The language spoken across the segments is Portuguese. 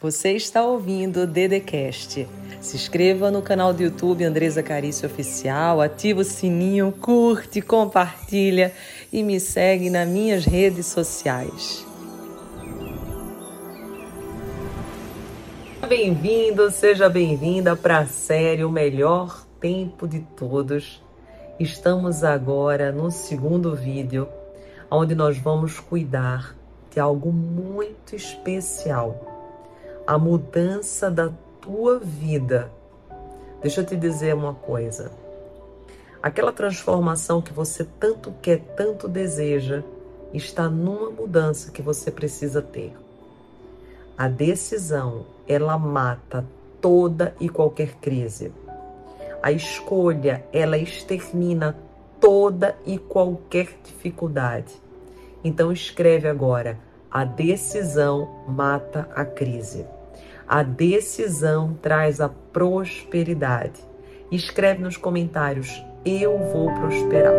Você está ouvindo o Dedecast. Se inscreva no canal do YouTube Andresa Carício Oficial, ativa o sininho, curte, compartilha e me segue nas minhas redes sociais. Bem-vindo, seja bem-vinda para a série O Melhor Tempo de Todos. Estamos agora no segundo vídeo, onde nós vamos cuidar de algo muito especial a mudança da tua vida. Deixa eu te dizer uma coisa. Aquela transformação que você tanto quer, tanto deseja, está numa mudança que você precisa ter. A decisão, ela mata toda e qualquer crise. A escolha, ela extermina toda e qualquer dificuldade. Então escreve agora: a decisão mata a crise. A decisão traz a prosperidade. Escreve nos comentários: Eu vou prosperar.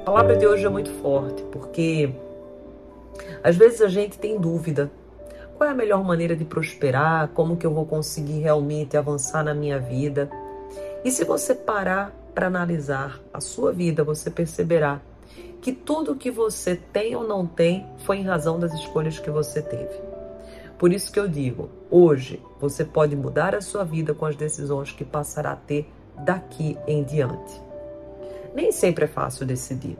A palavra de hoje é muito forte porque às vezes a gente tem dúvida. Qual é a melhor maneira de prosperar? Como que eu vou conseguir realmente avançar na minha vida? E se você parar para analisar a sua vida, você perceberá que tudo que você tem ou não tem foi em razão das escolhas que você teve. Por isso que eu digo, hoje você pode mudar a sua vida com as decisões que passará a ter daqui em diante. Nem sempre é fácil decidir.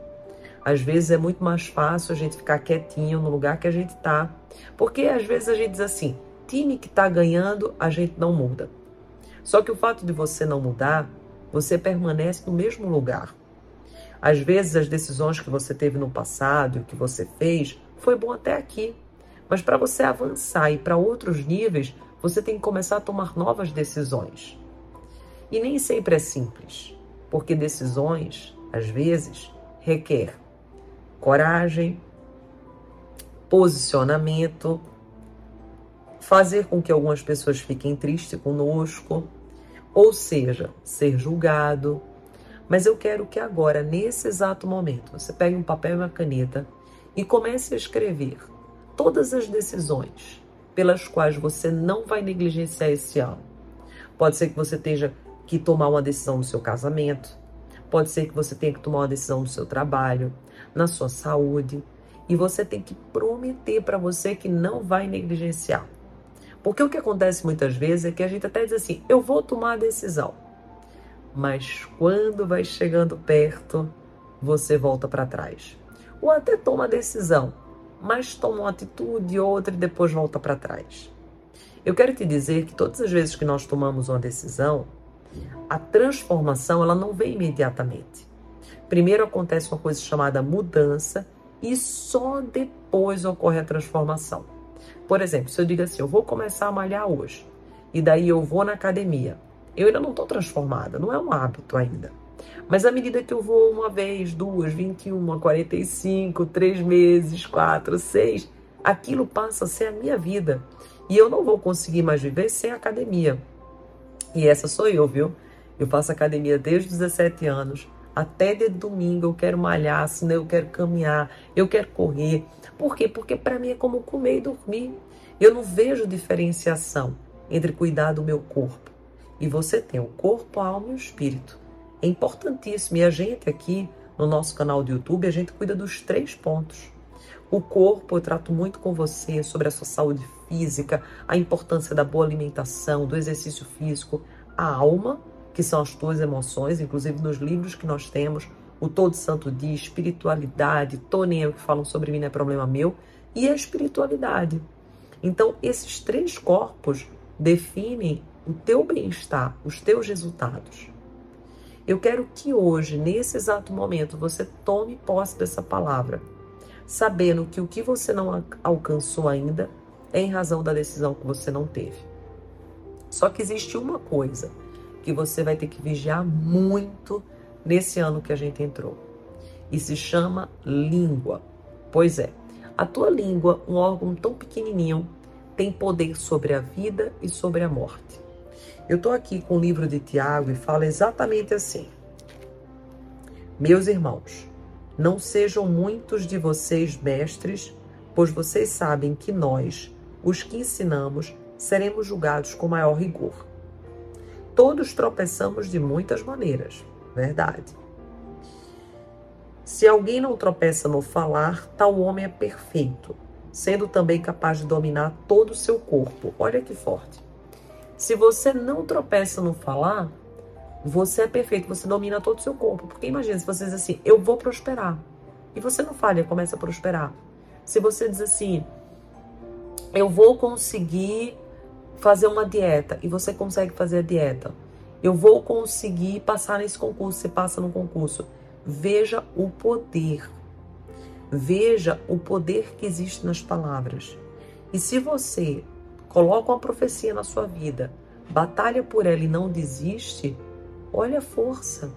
Às vezes é muito mais fácil a gente ficar quietinho no lugar que a gente está, porque às vezes a gente diz assim: time que está ganhando, a gente não muda. Só que o fato de você não mudar, você permanece no mesmo lugar. Às vezes as decisões que você teve no passado, o que você fez, foi bom até aqui. Mas para você avançar e para outros níveis, você tem que começar a tomar novas decisões. E nem sempre é simples, porque decisões, às vezes, requer coragem, posicionamento, fazer com que algumas pessoas fiquem tristes conosco, ou seja, ser julgado, mas eu quero que agora, nesse exato momento, você pegue um papel e uma caneta e comece a escrever todas as decisões pelas quais você não vai negligenciar esse ano. Pode ser que você tenha que tomar uma decisão no seu casamento, pode ser que você tenha que tomar uma decisão no seu trabalho, na sua saúde, e você tem que prometer para você que não vai negligenciar. Porque o que acontece muitas vezes é que a gente até diz assim: eu vou tomar a decisão mas quando vai chegando perto, você volta para trás. Ou até toma a decisão, mas toma uma atitude, outra e depois volta para trás. Eu quero te dizer que todas as vezes que nós tomamos uma decisão, a transformação ela não vem imediatamente. Primeiro acontece uma coisa chamada mudança e só depois ocorre a transformação. Por exemplo, se eu digo assim, eu vou começar a malhar hoje, e daí eu vou na academia, eu ainda não estou transformada, não é um hábito ainda. Mas à medida que eu vou uma vez, duas, 21, 45, três meses, quatro, seis, aquilo passa a ser a minha vida. E eu não vou conseguir mais viver sem academia. E essa sou eu, viu? Eu faço academia desde os 17 anos. Até de domingo eu quero malhar, senão eu quero caminhar, eu quero correr. Por quê? Porque para mim é como comer e dormir. Eu não vejo diferenciação entre cuidar do meu corpo e você tem o corpo, a alma e o espírito. É importantíssimo. E a gente aqui no nosso canal do YouTube, a gente cuida dos três pontos. O corpo, eu trato muito com você sobre a sua saúde física, a importância da boa alimentação, do exercício físico. A alma, que são as tuas emoções, inclusive nos livros que nós temos, o Todo Santo Dia, espiritualidade, Tony eu que falam sobre mim não é problema meu, e a espiritualidade. Então, esses três corpos definem o teu bem-estar, os teus resultados. Eu quero que hoje, nesse exato momento, você tome posse dessa palavra, sabendo que o que você não alcançou ainda é em razão da decisão que você não teve. Só que existe uma coisa que você vai ter que vigiar muito nesse ano que a gente entrou. E se chama língua. Pois é, a tua língua, um órgão tão pequenininho, tem poder sobre a vida e sobre a morte. Eu estou aqui com o livro de Tiago e fala exatamente assim: Meus irmãos, Não sejam muitos de vocês mestres, pois vocês sabem que nós, os que ensinamos, seremos julgados com maior rigor. Todos tropeçamos de muitas maneiras, verdade. Se alguém não tropeça no falar, tal homem é perfeito, sendo também capaz de dominar todo o seu corpo. Olha que forte. Se você não tropeça no falar, você é perfeito, você domina todo o seu corpo. Porque imagina se você diz assim, eu vou prosperar. E você não falha, começa a prosperar. Se você diz assim, eu vou conseguir fazer uma dieta e você consegue fazer a dieta. Eu vou conseguir passar nesse concurso, você passa no concurso. Veja o poder. Veja o poder que existe nas palavras. E se você coloca uma profecia na sua vida, batalha por ela e não desiste, olha a força.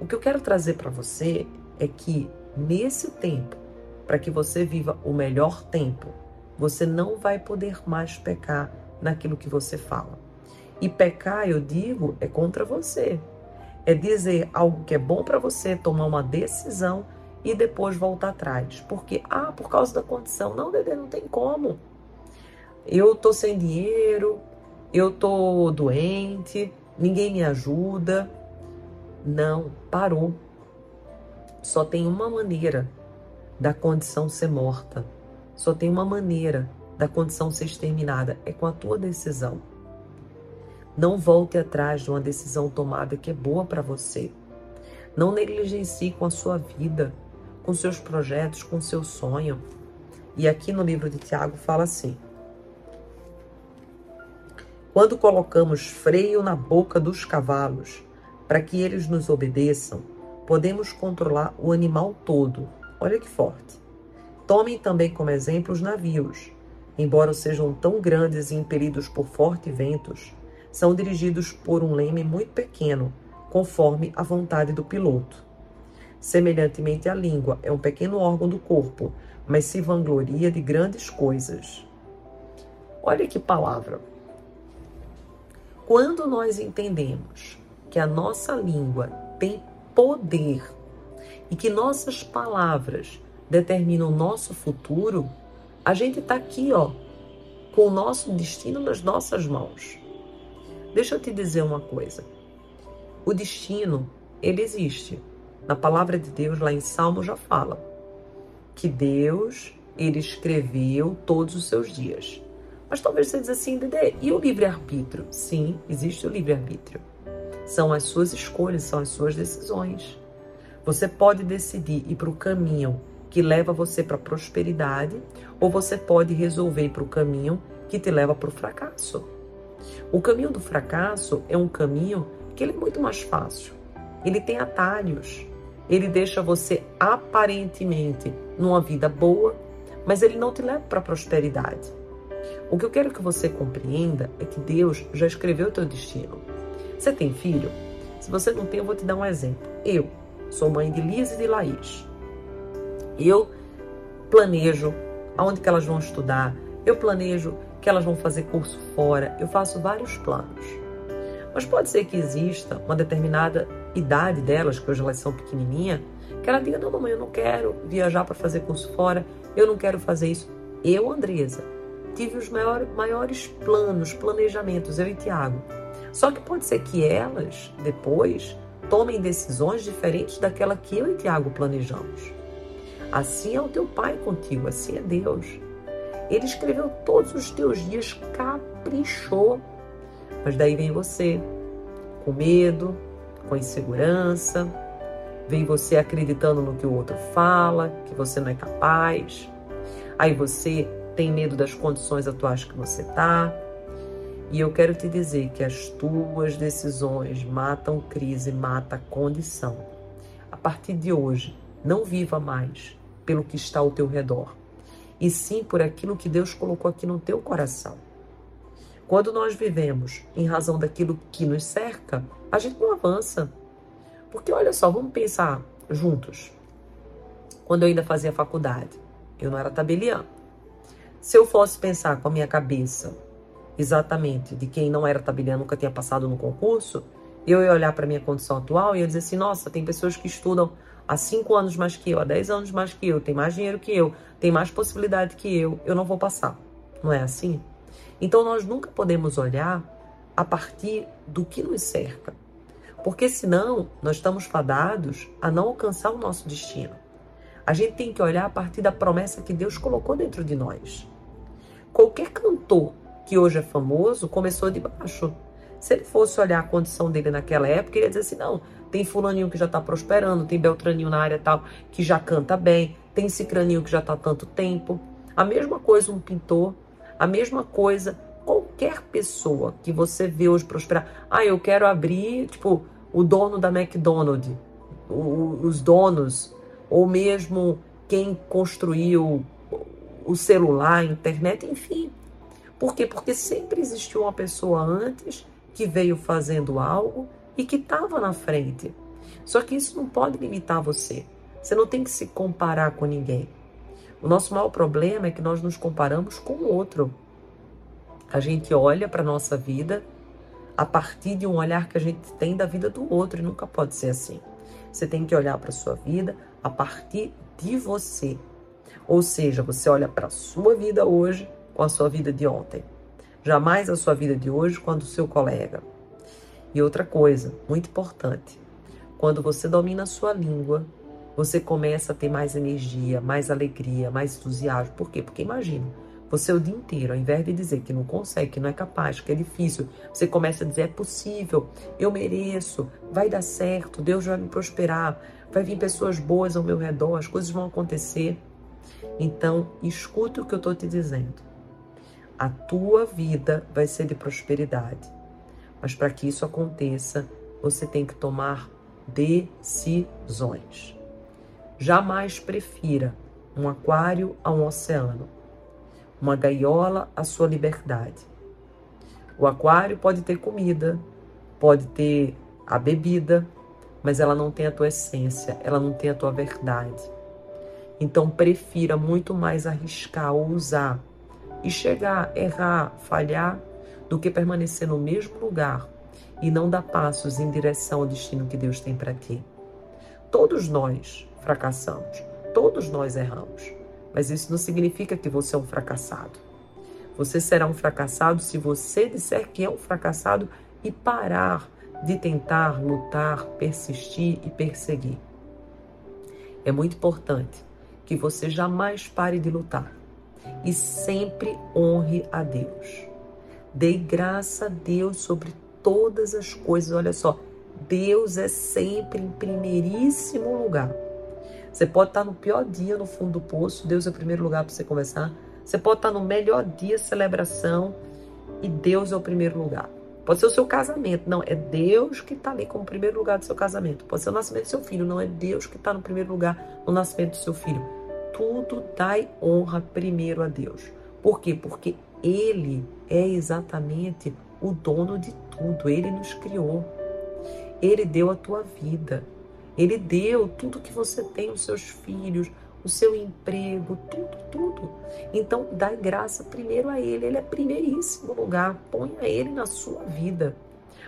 O que eu quero trazer para você é que nesse tempo, para que você viva o melhor tempo, você não vai poder mais pecar naquilo que você fala. E pecar, eu digo, é contra você. É dizer algo que é bom para você, tomar uma decisão e depois voltar atrás. Porque, ah, por causa da condição. Não, Dedê, não tem como. Eu tô sem dinheiro, eu tô doente, ninguém me ajuda. Não, parou. Só tem uma maneira da condição ser morta. Só tem uma maneira da condição ser exterminada. É com a tua decisão. Não volte atrás de uma decisão tomada que é boa para você. Não negligencie com a sua vida, com seus projetos, com seu sonho. E aqui no livro de Tiago fala assim: quando colocamos freio na boca dos cavalos para que eles nos obedeçam, podemos controlar o animal todo. Olha que forte. Tomem também como exemplo os navios. Embora sejam tão grandes e impelidos por fortes ventos, são dirigidos por um leme muito pequeno, conforme a vontade do piloto. Semelhantemente, a língua é um pequeno órgão do corpo, mas se vangloria de grandes coisas. Olha que palavra. Quando nós entendemos que a nossa língua tem poder e que nossas palavras determinam o nosso futuro, a gente está aqui, ó, com o nosso destino nas nossas mãos. Deixa eu te dizer uma coisa. O destino, ele existe. Na palavra de Deus, lá em Salmo, já fala que Deus, ele escreveu todos os seus dias. Mas talvez você diz assim, Dede, e o livre-arbítrio? Sim, existe o livre-arbítrio. São as suas escolhas, são as suas decisões. Você pode decidir ir para o caminho que leva você para a prosperidade, ou você pode resolver ir para o caminho que te leva para o fracasso. O caminho do fracasso é um caminho que ele é muito mais fácil. Ele tem atalhos. Ele deixa você aparentemente numa vida boa, mas ele não te leva para a prosperidade. O que eu quero que você compreenda é que Deus já escreveu o teu destino. Você tem filho? Se você não tem, eu vou te dar um exemplo. Eu sou mãe de Liz e de Laís. Eu planejo aonde que elas vão estudar, eu planejo que elas vão fazer curso fora, eu faço vários planos. Mas pode ser que exista uma determinada idade delas, que hoje elas são pequenininha, que ela diga: "Não, mamãe, eu não quero viajar para fazer curso fora, eu não quero fazer isso". Eu, Andresa, tive os maiores, maiores planos, planejamentos, eu e Tiago. Só que pode ser que elas, depois, tomem decisões diferentes daquela que eu e Tiago planejamos. Assim é o teu Pai contigo, assim é Deus. Ele escreveu todos os teus dias, caprichou. Mas daí vem você, com medo, com insegurança, vem você acreditando no que o outro fala, que você não é capaz. Aí você tem medo das condições atuais que você está. E eu quero te dizer que as tuas decisões matam crise, mata condição. A partir de hoje, não viva mais pelo que está ao teu redor, e sim por aquilo que Deus colocou aqui no teu coração. Quando nós vivemos em razão daquilo que nos cerca, a gente não avança. Porque olha só, vamos pensar juntos. Quando eu ainda fazia faculdade, eu não era tabelião. Se eu fosse pensar com a minha cabeça exatamente de quem não era tabelião, nunca tinha passado no concurso, eu ia olhar para a minha condição atual e ia dizer assim: nossa, tem pessoas que estudam há 5 anos mais que eu, há 10 anos mais que eu, tem mais dinheiro que eu, tem mais possibilidade que eu, eu não vou passar. Não é assim? Então nós nunca podemos olhar a partir do que nos cerca. Porque senão nós estamos fadados a não alcançar o nosso destino. A gente tem que olhar a partir da promessa que Deus colocou dentro de nós. Qualquer cantor que hoje é famoso começou de baixo. Se ele fosse olhar a condição dele naquela época, ele ia dizer assim: não, tem fulaninho que já está prosperando, tem beltraninho na área tal que já canta bem, tem cicraninho que já está há tanto tempo. A mesma coisa um pintor, a mesma coisa qualquer pessoa que você vê hoje prosperar. Ah, eu quero abrir, tipo, o dono da McDonald's, os donos, ou mesmo quem construiu o celular, a internet, enfim. Por quê? Porque sempre existiu uma pessoa antes que veio fazendo algo e que estava na frente. Só que isso não pode limitar você. Você não tem que se comparar com ninguém. O nosso maior problema é que nós nos comparamos com o outro. A gente olha para a nossa vida a partir de um olhar que a gente tem da vida do outro e nunca pode ser assim. Você tem que olhar para a sua vida a partir de você. Ou seja, você olha para a sua vida hoje com a sua vida de ontem. Jamais a sua vida de hoje com do seu colega. E outra coisa, muito importante, quando você domina a sua língua, você começa a ter mais energia, mais alegria, mais entusiasmo. Por quê? Porque imagina, você o dia inteiro, ao invés de dizer que não consegue, que não é capaz, que é difícil, você começa a dizer: é possível, eu mereço, vai dar certo, Deus vai me prosperar, vai vir pessoas boas ao meu redor, as coisas vão acontecer. Então, escuta o que eu estou te dizendo. A tua vida vai ser de prosperidade. Mas para que isso aconteça, você tem que tomar decisões. Jamais prefira um aquário a um oceano, uma gaiola à sua liberdade. O aquário pode ter comida, pode ter a bebida, mas ela não tem a tua essência, ela não tem a tua verdade. Então prefira muito mais arriscar ou usar e chegar, errar, falhar do que permanecer no mesmo lugar e não dar passos em direção ao destino que Deus tem para ti. Todos nós fracassamos, todos nós erramos, mas isso não significa que você é um fracassado. Você será um fracassado se você disser que é um fracassado e parar de tentar lutar, persistir e perseguir. É muito importante que você jamais pare de lutar e sempre honre a Deus. Dei graça a Deus sobre todas as coisas. Olha só, Deus é sempre em primeiríssimo lugar. Você pode estar no pior dia no fundo do poço, Deus é o primeiro lugar para você começar. Você pode estar no melhor dia, celebração, e Deus é o primeiro lugar. Pode ser o seu casamento, não, é Deus que está ali como primeiro lugar do seu casamento. Pode ser o nascimento do seu filho, não é Deus que está no primeiro lugar no nascimento do seu filho. Tudo dai honra primeiro a Deus. Por quê? Porque ele é exatamente o dono de tudo. Ele nos criou. Ele deu a tua vida. Ele deu tudo que você tem, os seus filhos, o seu emprego, tudo, tudo. Então, dá graça primeiro a Ele. Ele é primeiríssimo lugar. Ponha Ele na sua vida,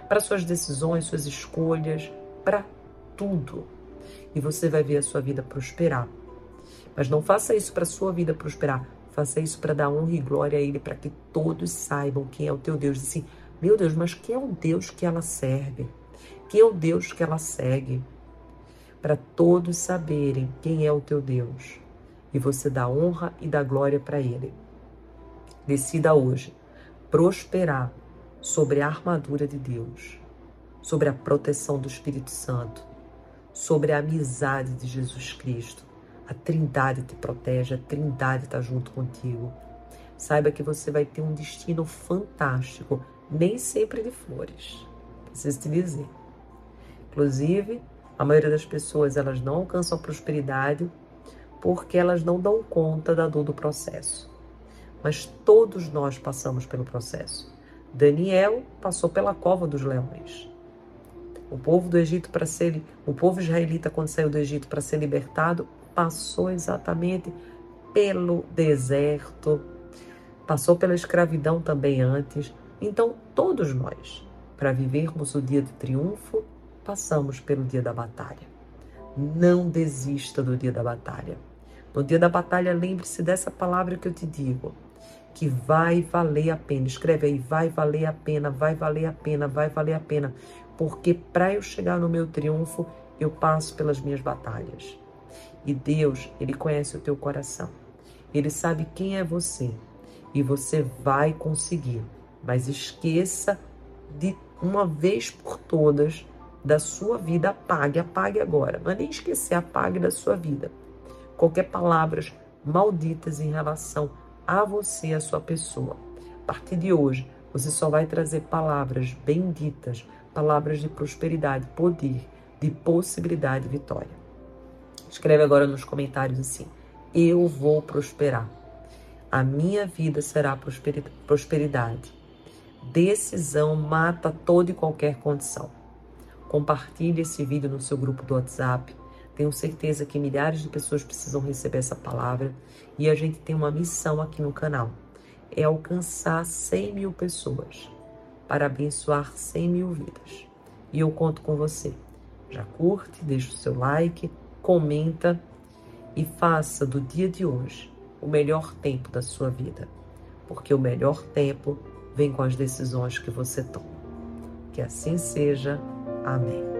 para suas decisões, suas escolhas, para tudo. E você vai ver a sua vida prosperar. Mas não faça isso para a sua vida prosperar. Faça isso para dar honra e glória a Ele, para que todos saibam quem é o teu Deus. E assim, meu Deus, mas quem é o Deus que ela serve? Quem é o Deus que ela segue? Para todos saberem quem é o teu Deus. E você dá honra e dá glória para Ele. Decida hoje prosperar sobre a armadura de Deus, sobre a proteção do Espírito Santo, sobre a amizade de Jesus Cristo a Trindade te protege, a Trindade está junto contigo. Saiba que você vai ter um destino fantástico, nem sempre de flores. Preciso te dizer. Inclusive, a maioria das pessoas elas não alcançam a prosperidade porque elas não dão conta da dor do processo. Mas todos nós passamos pelo processo. Daniel passou pela cova dos leões. O povo do Egito para ser, o povo israelita quando saiu do Egito para ser libertado, passou exatamente pelo deserto, passou pela escravidão também antes. Então, todos nós, para vivermos o dia do triunfo, passamos pelo dia da batalha. Não desista do dia da batalha. No dia da batalha, lembre-se dessa palavra que eu te digo, que vai valer a pena. Escreve aí, vai valer a pena, vai valer a pena, vai valer a pena. Porque para eu chegar no meu triunfo, eu passo pelas minhas batalhas. E Deus, Ele conhece o teu coração. Ele sabe quem é você. E você vai conseguir. Mas esqueça de uma vez por todas da sua vida, apague, apague agora. Não é nem esquecer, apague da sua vida. Qualquer palavras malditas em relação a você, a sua pessoa. A partir de hoje, você só vai trazer palavras benditas, palavras de prosperidade, poder, de possibilidade e vitória. Escreve agora nos comentários assim: Eu vou prosperar. A minha vida será prosperidade. Decisão mata toda e qualquer condição. Compartilhe esse vídeo no seu grupo do WhatsApp. Tenho certeza que milhares de pessoas precisam receber essa palavra e a gente tem uma missão aqui no canal: é alcançar 100 mil pessoas para abençoar 100 mil vidas. E eu conto com você. Já curte, deixa o seu like, comenta e faça do dia de hoje o melhor tempo da sua vida, porque o melhor tempo vem com as decisões que você toma. Que assim seja. Amém.